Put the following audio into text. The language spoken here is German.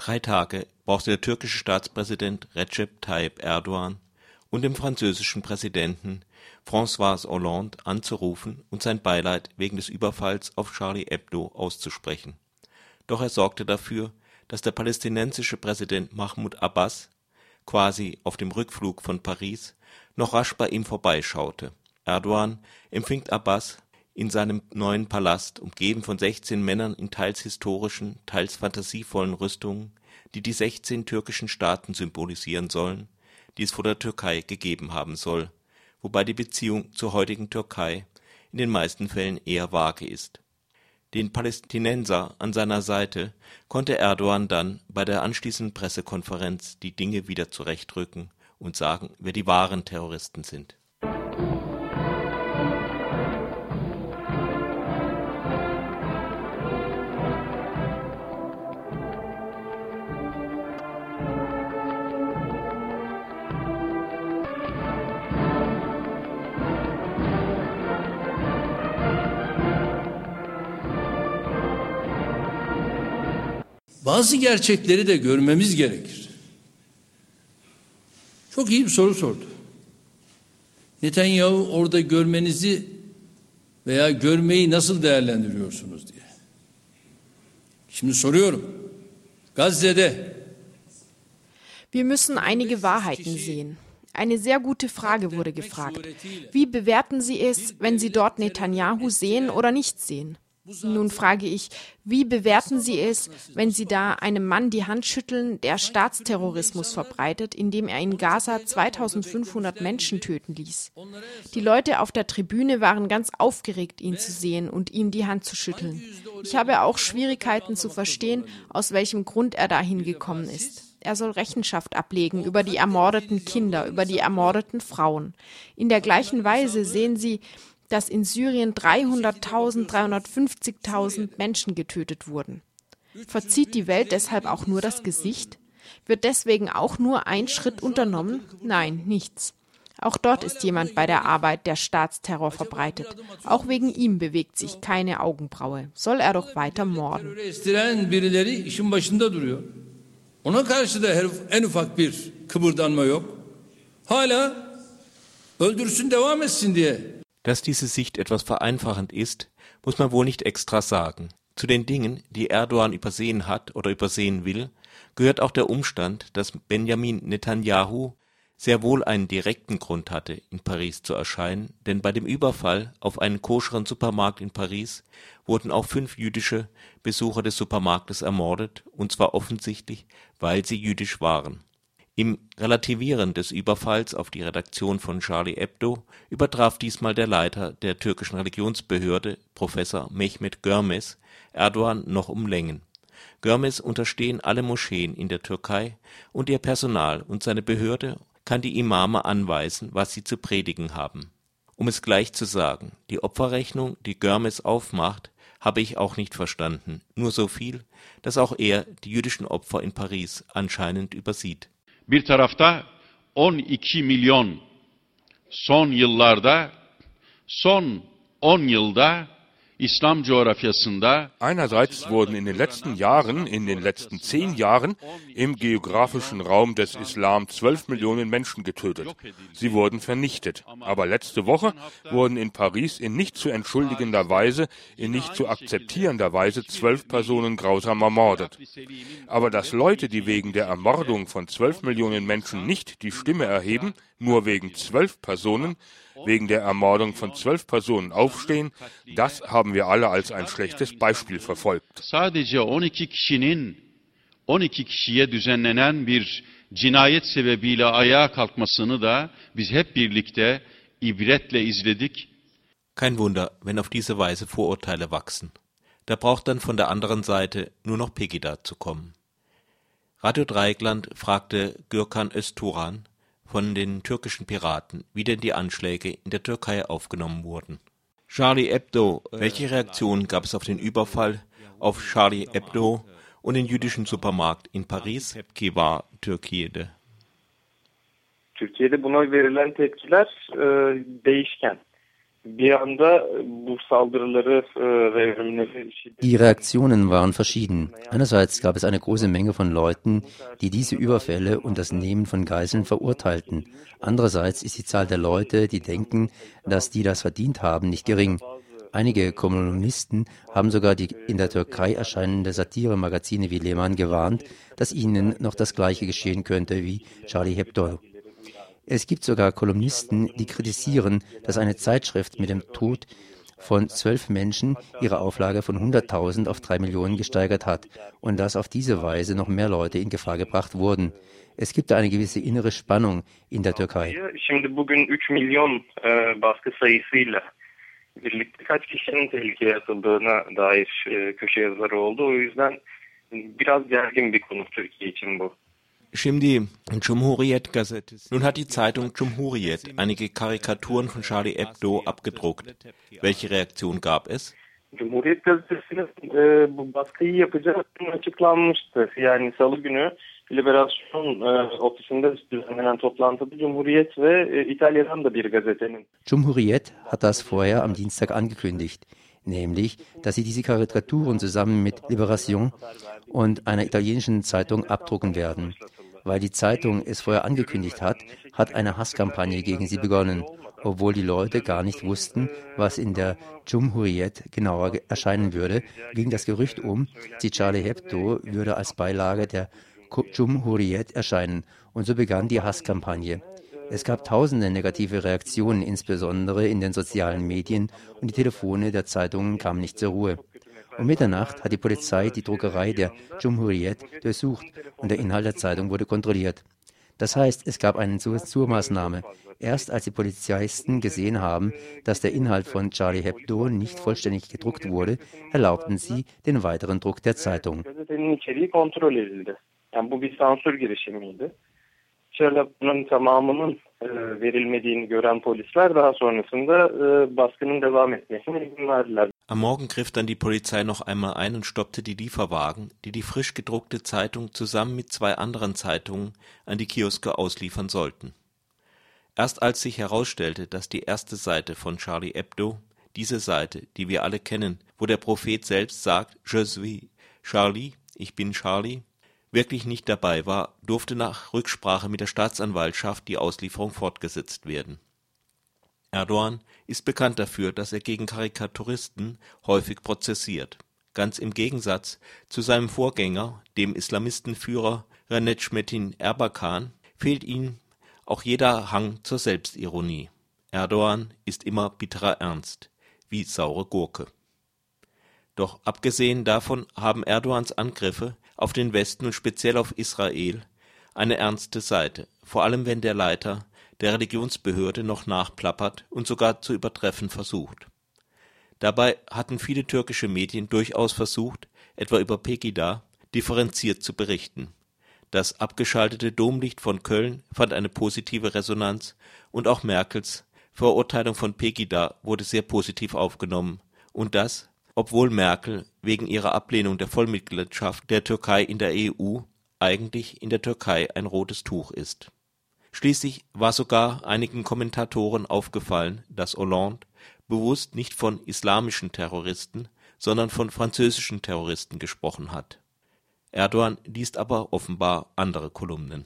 Drei Tage brauchte der türkische Staatspräsident Recep Tayyip Erdogan und dem französischen Präsidenten François Hollande anzurufen und sein Beileid wegen des Überfalls auf Charlie Hebdo auszusprechen. Doch er sorgte dafür, dass der palästinensische Präsident Mahmoud Abbas, quasi auf dem Rückflug von Paris, noch rasch bei ihm vorbeischaute. Erdogan empfing Abbas in seinem neuen Palast, umgeben von 16 Männern in teils historischen, teils fantasievollen Rüstungen, die die 16 türkischen Staaten symbolisieren sollen, die es vor der Türkei gegeben haben soll, wobei die Beziehung zur heutigen Türkei in den meisten Fällen eher vage ist. Den Palästinenser an seiner Seite konnte Erdogan dann bei der anschließenden Pressekonferenz die Dinge wieder zurechtrücken und sagen, wer die wahren Terroristen sind bazı gerçekleri de görmemiz gerekir. Çok iyi bir soru sordu. Netanyahu orada görmenizi veya görmeyi nasıl değerlendiriyorsunuz diye. Şimdi soruyorum. Gazze'de Wir müssen einige Wahrheiten sehen. Eine sehr gute Frage wurde gefragt. Wie bewerten Sie es, wenn Sie dort Netanyahu sehen oder nicht sehen? Nun frage ich, wie bewerten Sie es, wenn Sie da einem Mann die Hand schütteln, der Staatsterrorismus verbreitet, indem er in Gaza 2500 Menschen töten ließ? Die Leute auf der Tribüne waren ganz aufgeregt, ihn zu sehen und ihm die Hand zu schütteln. Ich habe auch Schwierigkeiten zu verstehen, aus welchem Grund er dahin gekommen ist. Er soll Rechenschaft ablegen über die ermordeten Kinder, über die ermordeten Frauen. In der gleichen Weise sehen Sie, dass in Syrien 300.000, 350.000 Menschen getötet wurden. Verzieht die Welt deshalb auch nur das Gesicht? Wird deswegen auch nur ein Schritt unternommen? Nein, nichts. Auch dort ist jemand bei der Arbeit, der Staatsterror verbreitet. Auch wegen ihm bewegt sich keine Augenbraue. Soll er doch weiter morden. Ona karşı da en ufak bir kıpırdanma yok. Hala öldürsün devam etsin diye dass diese Sicht etwas vereinfachend ist, muss man wohl nicht extra sagen. Zu den Dingen, die Erdogan übersehen hat oder übersehen will, gehört auch der Umstand, dass Benjamin Netanyahu sehr wohl einen direkten Grund hatte, in Paris zu erscheinen, denn bei dem Überfall auf einen koscheren Supermarkt in Paris wurden auch fünf jüdische Besucher des Supermarktes ermordet, und zwar offensichtlich, weil sie jüdisch waren im Relativieren des Überfalls auf die Redaktion von Charlie Hebdo übertraf diesmal der Leiter der türkischen Religionsbehörde, Professor Mehmet Görmes, Erdogan noch um Längen. Görmes unterstehen alle Moscheen in der Türkei und ihr Personal und seine Behörde kann die Imame anweisen, was sie zu predigen haben. Um es gleich zu sagen, die Opferrechnung, die Görmes aufmacht, habe ich auch nicht verstanden, nur so viel, dass auch er die jüdischen Opfer in Paris anscheinend übersieht Bir tarafta 12 milyon son yıllarda, son 10 yılda Einerseits wurden in den letzten Jahren, in den letzten zehn Jahren im geografischen Raum des Islam zwölf Millionen Menschen getötet. Sie wurden vernichtet. Aber letzte Woche wurden in Paris in nicht zu entschuldigender Weise, in nicht zu akzeptierender Weise zwölf Personen grausam ermordet. Aber dass Leute, die wegen der Ermordung von zwölf Millionen Menschen nicht die Stimme erheben, nur wegen zwölf Personen, wegen der Ermordung von zwölf Personen aufstehen, das haben wir alle als ein schlechtes Beispiel verfolgt. Sadece 12 kişinin 12 kişiye düzenlenen bir cinayet sebebiyle ayağa kalkmasını da biz hep birlikte ibretle izledik. Kein Wunder, wenn auf diese Weise Vorurteile wachsen. Da braucht dann von der anderen Seite nur noch Pegida zu kommen. Radio Dreieckland fragte Gürkan Özturan, von den türkischen Piraten, wie denn die Anschläge in der Türkei aufgenommen wurden. Charlie Hebdo, welche Reaktion gab es auf den Überfall auf Charlie Hebdo und den jüdischen Supermarkt in Paris? Tepki var Türkiye'de. Türkiye'de buna verilen tepkiler e, değişken. E, die Reaktionen waren verschieden. Einerseits gab es eine große Menge von Leuten, die diese Überfälle und das Nehmen von Geiseln verurteilten. Andererseits ist die Zahl der Leute, die denken, dass die das verdient haben, nicht gering. Einige Kolumnisten haben sogar die in der Türkei erscheinende Satire-Magazine wie Lehmann gewarnt, dass ihnen noch das Gleiche geschehen könnte wie Charlie Hebdo. Es gibt sogar Kolumnisten, die kritisieren, dass eine Zeitschrift mit dem Tod von zwölf Menschen ihre Auflage von 100.000 auf drei Millionen gesteigert hat und dass auf diese Weise noch mehr Leute in Gefahr gebracht wurden. Es gibt eine gewisse innere Spannung in der Türkei. birlikte kaç kişinin tehlikeye atıldığına dair e, köşe yazıları oldu. O yüzden biraz gergin bir konu Türkiye için bu. Şimdi Cumhuriyet Gazette. Nun hat die Zeitung Cumhuriyet einige Karikaturen von Charlie Hebdo abgedruckt. Welche Reaktion gab es? Cumhuriyet Gazetesi'nin e, bu baskıyı yapacağı açıklanmıştı. Yani salı günü Liberasyon e, ofisinde düzenlenen toplantıda Cumhuriyet ve e, İtalya'dan da bir gazetenin. Cumhuriyet hat das vorher am Dienstag angekündigt, nämlich, dass sie diese Karikaturen zusammen mit Liberation und einer italienischen Zeitung abdrucken werden. Weil die Zeitung es vorher angekündigt hat, hat eine Hasskampagne gegen sie begonnen, obwohl die Leute gar nicht wussten, was in der Cumhuriyet genauer erscheinen würde, ging das Gerücht um, die Charlie Hebdo würde als Beilage der Cumhuriyet erscheinen und so begann die Hasskampagne. Es gab tausende negative Reaktionen, insbesondere in den sozialen Medien, und die Telefone der Zeitungen kamen nicht zur Ruhe. Um Mitternacht hat die Polizei die Druckerei der Cumhuriyet durchsucht und der Inhalt der Zeitung wurde kontrolliert. Das heißt, es gab eine Zensurmaßnahme. Erst als die Polizisten gesehen haben, dass der Inhalt von Charlie Hebdo nicht vollständig gedruckt wurde, erlaubten sie den weiteren Druck der Zeitung. Yani bu bir sansür girişimiydi. Şarlap'ın tamamının e, verilmediğini gören polisler daha sonrasında e, baskının devam etmesine izin verdiler. Am Morgen griff dann die Polizei noch einmal ein und stoppte die Lieferwagen, die die frisch gedruckte Zeitung zusammen mit zwei anderen Zeitungen an die Kioske ausliefern sollten. Erst als sich herausstellte, dass die erste Seite von Charlie Hebdo, diese Seite, die wir alle kennen, wo der Prophet selbst sagt, Je suis Charlie, ich bin Charlie, wirklich nicht dabei war, durfte nach Rücksprache mit der Staatsanwaltschaft die Auslieferung fortgesetzt werden. Erdogan ist bekannt dafür, dass er gegen Karikaturisten häufig prozessiert. Ganz im Gegensatz zu seinem Vorgänger, dem Islamistenführer Renetschmetin Erbakan, fehlt ihm auch jeder Hang zur Selbstironie. Erdogan ist immer bitterer Ernst, wie saure Gurke. Doch abgesehen davon haben Erdogans Angriffe auf den Westen und speziell auf Israel eine ernste Seite, vor allem wenn der Leiter der Religionsbehörde noch nachplappert und sogar zu übertreffen versucht. Dabei hatten viele türkische Medien durchaus versucht, etwa über Pegida, differenziert zu berichten. Das abgeschaltete Domlicht von Köln fand eine positive Resonanz und auch Merkels Verurteilung von Pegida wurde sehr positiv aufgenommen und das obwohl Merkel wegen ihrer Ablehnung der Vollmitgliedschaft der Türkei in der EU eigentlich in der Türkei ein rotes Tuch ist. Schließlich war sogar einigen Kommentatoren aufgefallen, dass Hollande bewusst nicht von islamischen Terroristen, sondern von französischen Terroristen gesprochen hat. Erdogan liest aber offenbar andere Kolumnen